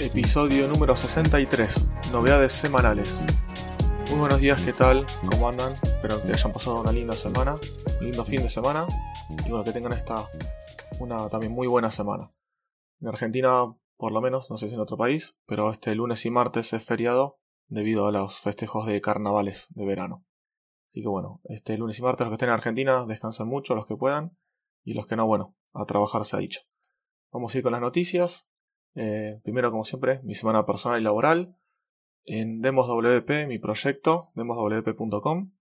Episodio número 63, novedades semanales. Muy buenos días, ¿qué tal? ¿Cómo andan? Espero que hayan pasado una linda semana, un lindo fin de semana y bueno, que tengan esta una también muy buena semana. En Argentina, por lo menos, no sé si en otro país, pero este lunes y martes es feriado debido a los festejos de carnavales de verano. Así que bueno, este lunes y martes los que estén en Argentina descansen mucho, los que puedan, y los que no, bueno, a trabajar se ha dicho. Vamos a ir con las noticias. Eh, primero, como siempre, mi semana personal y laboral. En DemosWP, mi proyecto, demoswp.com,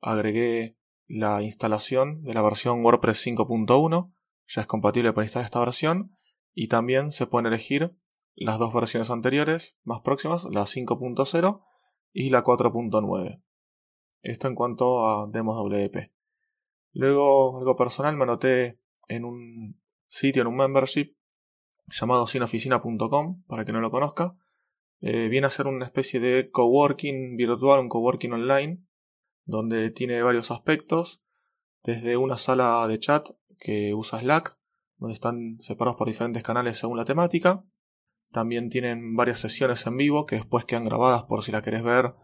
agregué la instalación de la versión WordPress 5.1, ya es compatible para instalar esta versión, y también se pueden elegir las dos versiones anteriores, más próximas, la 5.0 y la 4.9. Esto en cuanto a DemosWP. Luego, algo personal, me anoté en un sitio, en un membership, llamado sinoficina.com, para que no lo conozca, eh, viene a ser una especie de coworking virtual, un coworking online, donde tiene varios aspectos, desde una sala de chat que usa Slack, donde están separados por diferentes canales según la temática. También tienen varias sesiones en vivo que después quedan grabadas por si la querés ver,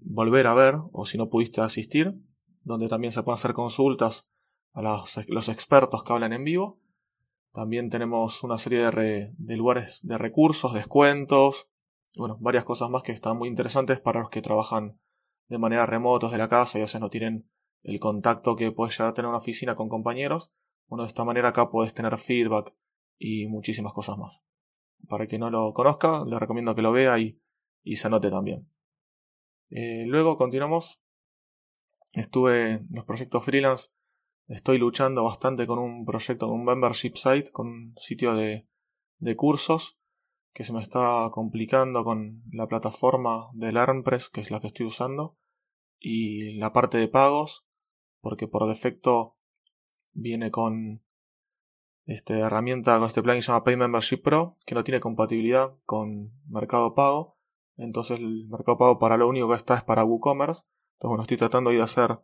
volver a ver o si no pudiste asistir, donde también se pueden hacer consultas a los, expertos que hablan en vivo. También tenemos una serie de, de lugares de recursos, descuentos, bueno, varias cosas más que están muy interesantes para los que trabajan de manera remota de la casa y a veces no tienen el contacto que puede llegar a tener una oficina con compañeros. Bueno, de esta manera acá puedes tener feedback y muchísimas cosas más. Para quien no lo conozca, le recomiendo que lo vea y, y se anote también. Eh, luego continuamos. Estuve en los proyectos freelance. Estoy luchando bastante con un proyecto, con un membership site, con un sitio de, de cursos que se me está complicando con la plataforma del ARMPress, que es la que estoy usando, y la parte de pagos, porque por defecto viene con esta herramienta, con este plugin que se llama Pay Membership Pro, que no tiene compatibilidad con Mercado Pago. Entonces el Mercado Pago para lo único que está es para WooCommerce. Entonces bueno, estoy tratando de hacer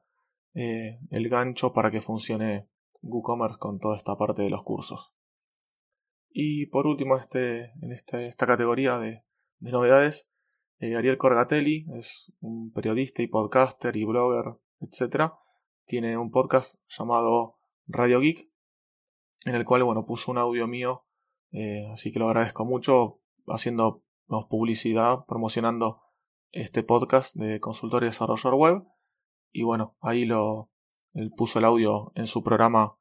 eh, el gancho para que funcione WooCommerce con toda esta parte de los cursos. Y por último, este, en este, esta categoría de, novedades, eh, Ariel Corgatelli es un periodista y podcaster y blogger, etc. Tiene un podcast llamado Radio Geek, en el cual bueno, puso un audio mío, eh, así que lo agradezco mucho, haciendo publicidad, promocionando este podcast de consultor y desarrollador web. Y bueno, ahí lo, él puso el audio en su programa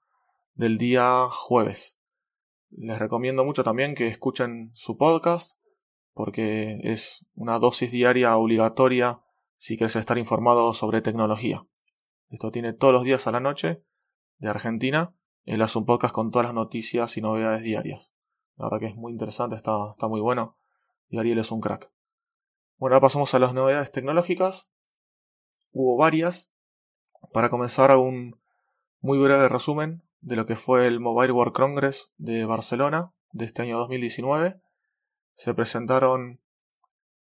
del día jueves. Les recomiendo mucho también que escuchen su podcast porque es una dosis diaria obligatoria si quieres estar informado sobre tecnología. Esto tiene todos los días a la noche de Argentina. Él hace un podcast con todas las noticias y novedades diarias. La verdad que es muy interesante, está, está muy bueno. Y Ariel es un crack. Bueno, ahora pasamos a las novedades tecnológicas. Hubo varias. Para comenzar, un muy breve resumen de lo que fue el Mobile World Congress de Barcelona de este año 2019. Se presentaron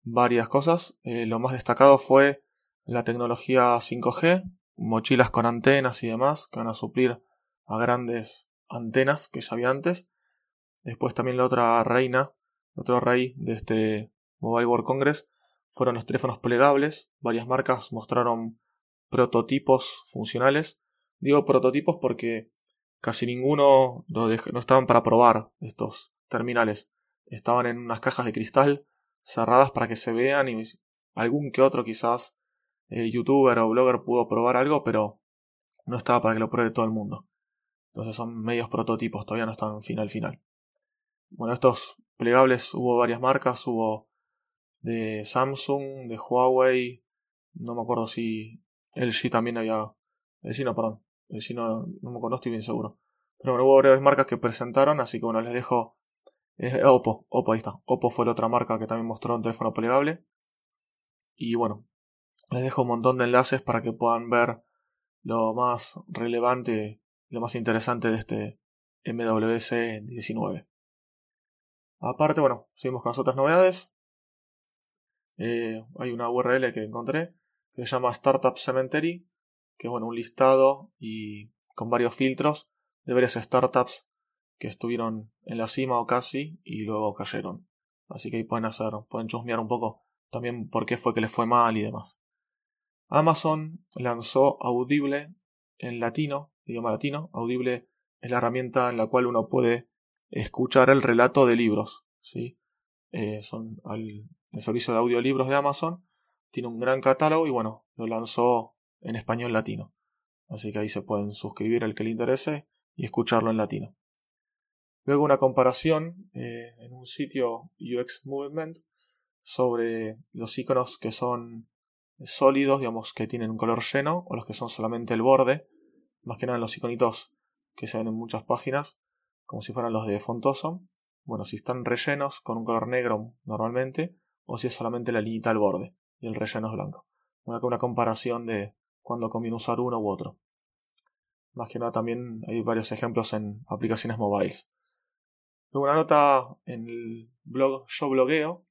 varias cosas. Eh, lo más destacado fue la tecnología 5G, mochilas con antenas y demás, que van a suplir a grandes antenas que ya había antes. Después también la otra reina, otro rey de este Mobile World Congress fueron los teléfonos plegables. Varias marcas mostraron prototipos funcionales. Digo prototipos porque Casi ninguno no estaban para probar estos terminales. Estaban en unas cajas de cristal cerradas para que se vean y algún que otro quizás eh, youtuber o blogger pudo probar algo, pero no estaba para que lo pruebe todo el mundo. Entonces son medios prototipos, todavía no están final final. Bueno, estos plegables hubo varias marcas, hubo de Samsung, de Huawei, no me acuerdo si LG también había, LG no, perdón, si no, no me conozco, estoy bien seguro. Pero bueno, hubo breves marcas que presentaron, así que bueno, les dejo. Oppo, Oppo, ahí está. Oppo fue la otra marca que también mostró un teléfono plegable. Y bueno, les dejo un montón de enlaces para que puedan ver lo más relevante, lo más interesante de este MWC 19. Aparte, bueno, seguimos con las otras novedades. Eh, hay una URL que encontré que se llama Startup Cemetery, que es bueno, un listado y con varios filtros de varias startups que estuvieron en la cima o casi y luego cayeron. Así que ahí pueden hacer, pueden chusmear un poco también por qué fue que les fue mal y demás. Amazon lanzó Audible en latino, idioma latino. Audible es la herramienta en la cual uno puede escuchar el relato de libros. ¿sí? Eh, son el servicio de audiolibros de Amazon. Tiene un gran catálogo y bueno, lo lanzó en español latino. Así que ahí se pueden suscribir al que le interese y escucharlo en latino. Luego una comparación eh, en un sitio UX Movement sobre los iconos que son sólidos, digamos, que tienen un color lleno, o los que son solamente el borde, más que nada los iconitos que se ven en muchas páginas, como si fueran los de Fontoso. Bueno, si están rellenos con un color negro normalmente, o si es solamente la línea al borde y el relleno es blanco. Una, una comparación de cuando conviene usar uno u otro. Más que nada también hay varios ejemplos en aplicaciones mobiles. Luego una nota en el blog Yo Blogueo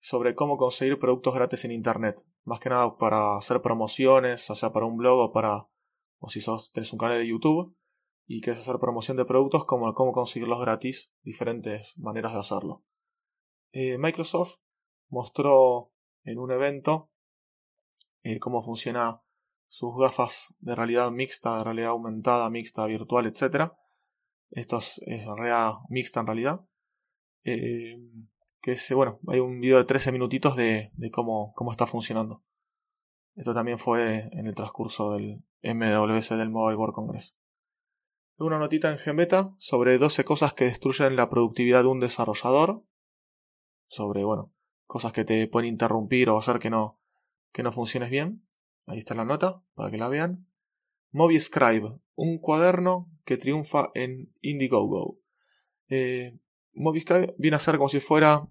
sobre cómo conseguir productos gratis en Internet. Más que nada para hacer promociones, o sea, para un blog o para... o si sos, tenés un canal de YouTube y quieres hacer promoción de productos, como cómo conseguirlos gratis, diferentes maneras de hacerlo. Eh, Microsoft mostró en un evento eh, cómo funciona sus gafas de realidad mixta, de realidad aumentada, mixta, virtual, etc. Esto es, realidad mixta en realidad. Eh, que es, bueno, hay un video de 13 minutitos de, cómo, cómo está funcionando. Esto también fue en el transcurso del MWC del Mobile World Congress. Una notita en Gembeta sobre 12 cosas que destruyen la productividad de un desarrollador. Sobre, bueno, cosas que te pueden interrumpir o hacer que no, que no funciones bien. Ahí está la nota, para que la vean. MobiScribe, un cuaderno que triunfa en Indiegogo. Eh, viene a ser como si fuera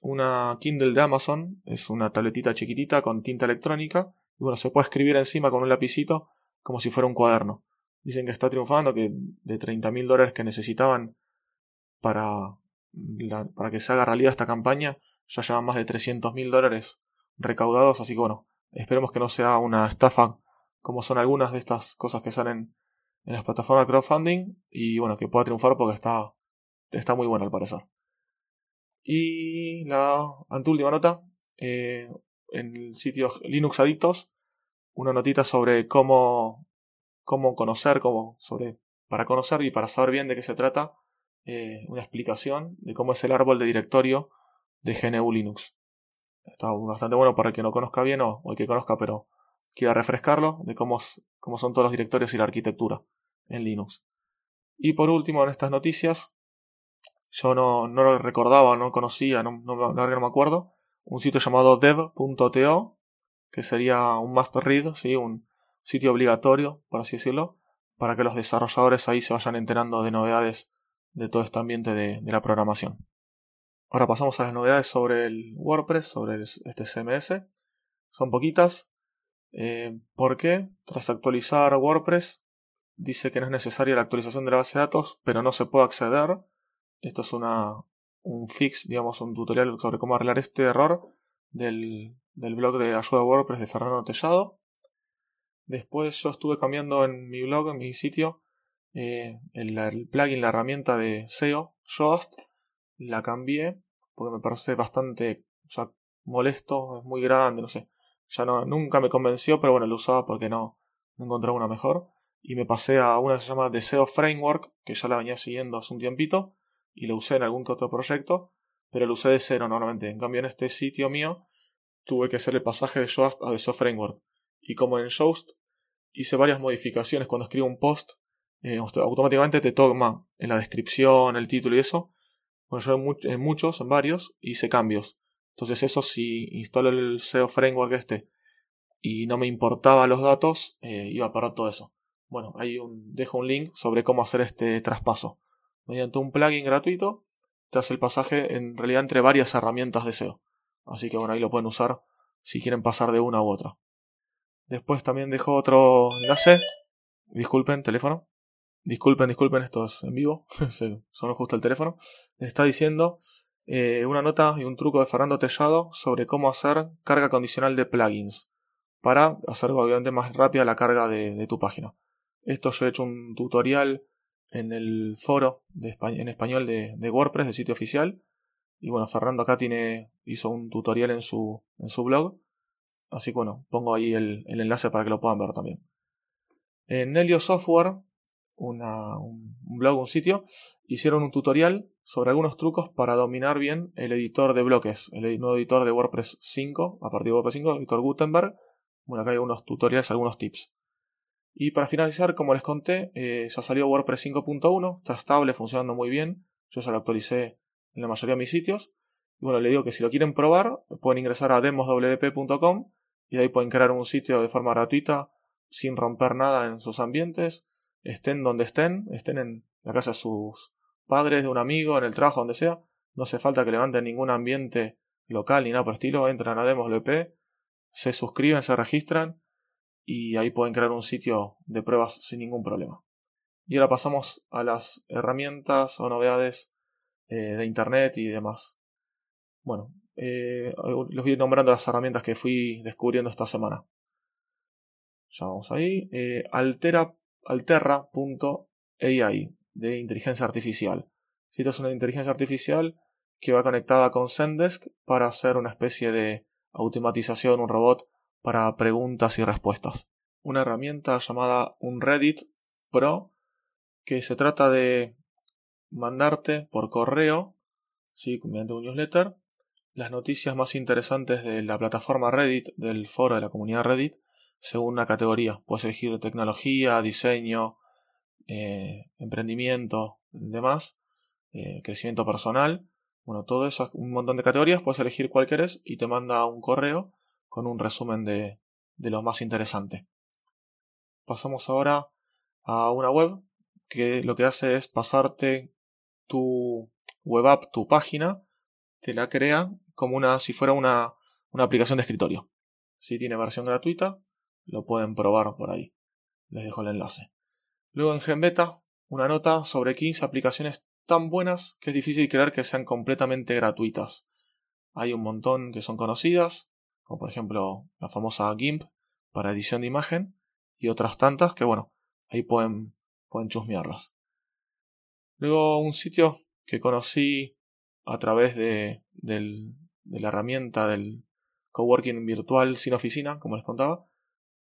una Kindle de Amazon, es una tabletita chiquitita con tinta electrónica, y bueno, se puede escribir encima con un lapicito como si fuera un cuaderno. Dicen que está triunfando, que de 30.000 dólares que necesitaban para, para que se haga realidad esta campaña, ya llevan más de 300.000 dólares recaudados, así que bueno, esperemos que no sea una estafa como son algunas de estas cosas que salen en las plataformas de crowdfunding y bueno, que pueda triunfar porque está, está muy bueno al parecer. Y la anteúltima nota, eh, en el sitio Linux Adictos, una notita sobre cómo, cómo conocer, cómo, sobre, para conocer y para saber bien de qué se trata, eh, una explicación de cómo es el árbol de directorio de GNU Linux. Está bastante bueno para el que no conozca bien o, el que conozca pero quiera refrescarlo de cómo, cómo son todos los directorios y la arquitectura en Linux. Y por último, en estas noticias, yo no, no lo recordaba, no conocía, no, no, me acuerdo, un sitio llamado dev.to, que sería un master read, ¿sí? un sitio obligatorio, por así decirlo, para que los desarrolladores ahí se vayan enterando de novedades de todo este ambiente de la programación. Ahora pasamos a las novedades sobre el WordPress, sobre este CMS. Son poquitas. Eh, ¿Por qué? Tras actualizar WordPress, dice que no es necesaria la actualización de la base de datos, pero no se puede acceder. Esto es una, un fix, digamos, un tutorial sobre cómo arreglar este error del, del blog de ayuda a WordPress de Fernando Tellado. Después yo estuve cambiando en mi blog, en mi sitio, eh, el, el, plugin, la herramienta de SEO, Yoast, la cambié porque me parece bastante molesto, es muy grande, no sé. Ya no, nunca me convenció, pero bueno, lo usaba porque no, no encontraba una mejor. Y me pasé a una que se llama Deseo Framework, que ya la venía siguiendo hace un tiempito, y lo usé en algún que otro proyecto, pero lo usé de cero normalmente. En cambio, en este sitio mío, tuve que hacer el pasaje de Yoast a Deseo Framework. Y como en Yoast hice varias modificaciones cuando escribo un post, eh, automáticamente te toma en la descripción, el título y eso, bueno, yo en, muchos, en varios, hice cambios. Entonces eso si instalo el SEO framework este y no me importaba los datos, eh, iba a parar todo eso. Bueno, ahí un, dejo un link sobre cómo hacer este traspaso. Mediante un plugin gratuito, te hace el pasaje en realidad entre varias herramientas de SEO. Así que bueno, ahí lo pueden usar si quieren pasar de una u otra. Después también dejo otro enlace. Disculpen, teléfono. Disculpen, disculpen, esto es en vivo. Sonó justo el teléfono. Está diciendo eh, una nota y un truco de Fernando Tellado sobre cómo hacer carga condicional de plugins para hacer obviamente más rápida la carga de, tu página. Esto yo he hecho un tutorial en el foro en español de, WordPress del sitio oficial. Y bueno, Fernando acá tiene, hizo un tutorial en su, en su blog. Así que bueno, pongo ahí el, el enlace para que lo puedan ver también. En Helio Software un blog, un sitio, hicieron un tutorial sobre algunos trucos para dominar bien el editor de bloques, el nuevo editor de WordPress 5, a partir de WordPress 5, editor Gutenberg. Bueno, acá hay algunos tutoriales, algunos tips. Y para finalizar, como les conté, eh, ya salió WordPress 5.1, está estable, funcionando muy bien. Yo ya lo actualicé en la mayoría de mis sitios. Y bueno, le digo que si lo quieren probar, pueden ingresar a demoswp.com y ahí pueden crear un sitio de forma gratuita sin romper nada en sus ambientes estén donde estén, estén en la casa de sus padres, de un amigo, en el trabajo, donde sea, no hace falta que levanten ningún ambiente local ni nada por estilo, entran a Demos.lp, se suscriben, se registran y ahí pueden crear un sitio de pruebas sin ningún problema. Y ahora pasamos a las herramientas o novedades eh, de Internet y demás. Bueno, eh, les voy nombrando las herramientas que fui descubriendo esta semana. Ya vamos ahí. Eh, Altera alterra.ai de inteligencia artificial. Si es una inteligencia artificial que va conectada con Zendesk para hacer una especie de automatización, un robot para preguntas y respuestas. Una herramienta llamada un Reddit Pro que se trata de mandarte por correo, ¿sí? mediante un newsletter, las noticias más interesantes de la plataforma Reddit, del foro de la comunidad Reddit, según una categoría. Puedes elegir tecnología, diseño, eh, emprendimiento, demás, eh, crecimiento personal. Bueno, todo eso, un montón de categorías, puedes elegir cuál querés y te manda un correo con un resumen de, de lo más interesante. Pasamos ahora a una web que lo que hace es pasarte tu web app, tu página, te la crea como una, si fuera una, una aplicación de escritorio. Si tiene versión gratuita, lo pueden probar por ahí. Les dejo el enlace. Luego en GenBeta, una nota sobre 15 aplicaciones tan buenas que es difícil creer que sean completamente gratuitas. Hay un montón que son conocidas, como por ejemplo la famosa GIMP para edición de imagen, y otras tantas que bueno, ahí pueden, pueden chusmearlas. Luego un sitio que conocí a través de, de la herramienta del coworking virtual sin oficina, como les contaba,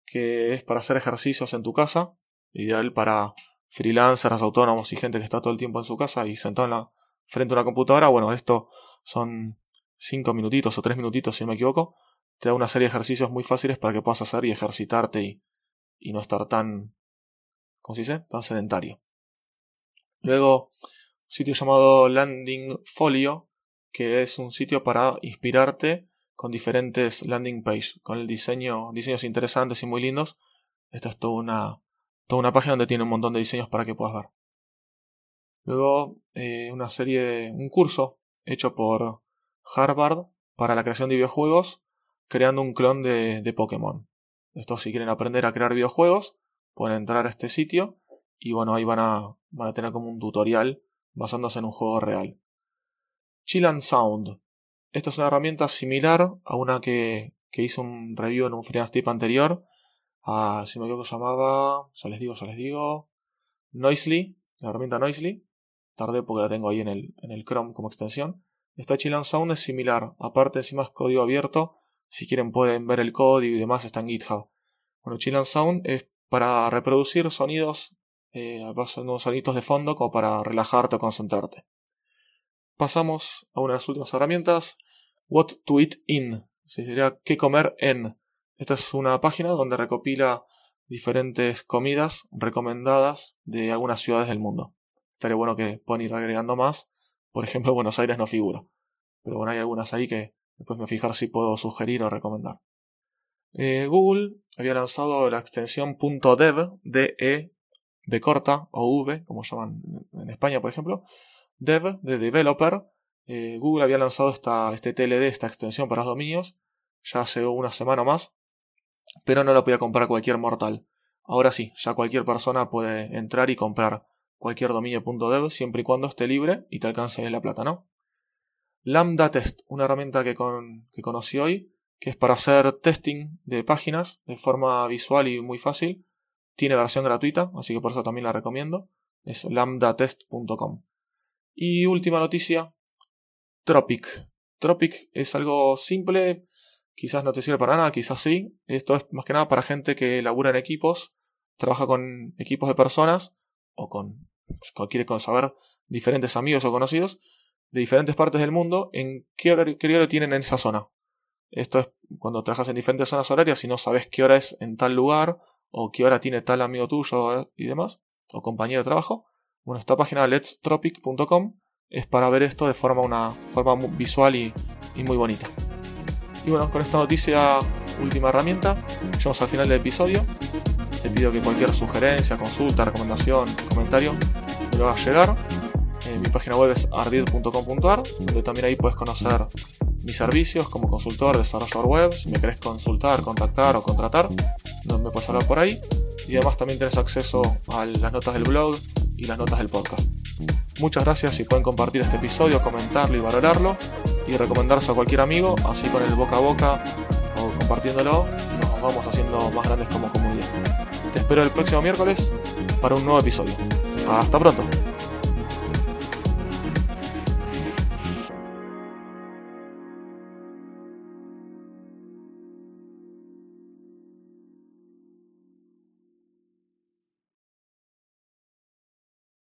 que es para hacer ejercicios en tu casa, ideal para freelancers, autónomos y gente que está todo el tiempo en su casa y sentado en la, frente a una computadora. Bueno, esto son 5 minutitos o 3 minutitos si no me equivoco. Te da una serie de ejercicios muy fáciles para que puedas hacer y ejercitarte y, y no estar tan, ¿cómo se dice? Tan sedentario. Luego, un sitio llamado Landing Folio, que es un sitio para inspirarte con diferentes landing page, con el diseño, diseños interesantes y muy lindos. Esta es toda una, toda una página donde tiene un montón de diseños para que puedas ver. Luego, eh, una serie de, un curso hecho por Harvard para la creación de videojuegos, creando un clon de, de Pokémon. Esto si quieren aprender a crear videojuegos, pueden entrar a este sitio y bueno, ahí van a, van a tener como un tutorial basándose en un juego real. Chill and Sound esta es una herramienta similar a una que, que hizo un review en un freelance tip anterior. A, si me equivoco, llamaba, ya les digo, ya les digo, Noisely, la herramienta Noisely. Tardé porque la tengo ahí en el, en el Chrome como extensión. Esta Chill Sound es similar. Aparte, encima es código abierto. Si quieren pueden ver el código y demás, está en GitHub. Bueno, Chill Sound es para reproducir sonidos, eh, sonidos de fondo como para relajarte o concentrarte. Pasamos a una de las últimas herramientas, What to Eat In, se diría qué comer en. Esta es una página donde recopila diferentes comidas recomendadas de algunas ciudades del mundo. Estaría bueno que puedan ir agregando más. Por ejemplo, Buenos Aires no figura. Pero bueno, hay algunas ahí que después me fijar si puedo sugerir o recomendar. Eh, Google había lanzado la extensión .dev, D-E, B corta o V, como llaman en España, por ejemplo, dev, de developer, eh, Google había lanzado esta, este TLD, esta extensión para los dominios, ya hace una semana más, pero no lo podía comprar cualquier mortal. Ahora sí, ya cualquier persona puede entrar y comprar cualquier dominio.dev siempre y cuando esté libre y te alcance la plata, ¿no? Lambda Test, una herramienta que, que conocí hoy, que es para hacer testing de páginas de forma visual y muy fácil. Tiene versión gratuita, así que por eso también la recomiendo. Es lambdatest.com. Y última noticia, Tropic. Tropic es algo simple, quizás no te sirve para nada, quizás sí. Esto es más que nada para gente que labura en equipos, trabaja con equipos de personas o con, quiere saber diferentes amigos o conocidos de diferentes partes del mundo en qué horario, qué horario tienen en esa zona. Esto es cuando trabajas en diferentes zonas horarias y no sabes qué hora es en tal lugar o qué hora tiene tal amigo tuyo eh, y demás, o compañero de trabajo. Bueno, esta página letstropic.com es para ver esto de forma, una forma visual y, muy bonita. Y bueno, con esta noticia, última herramienta, llegamos al final del episodio. Te pido que cualquier sugerencia, consulta, recomendación, comentario me lo hagas llegar. Eh, mi página web es ardid.com.ar, donde también ahí puedes conocer mis servicios como consultor, desarrollador web, si me querés consultar, contactar o contratar, me puedes hablar por ahí. Y además también tienes acceso a las notas del blog y las notas del podcast. Muchas gracias si pueden compartir este episodio, comentarlo y valorarlo y recomendarse a cualquier amigo, así con el boca a boca o compartiéndolo nos vamos haciendo más grandes como comunidad. Te espero el próximo miércoles para un nuevo episodio. Hasta pronto.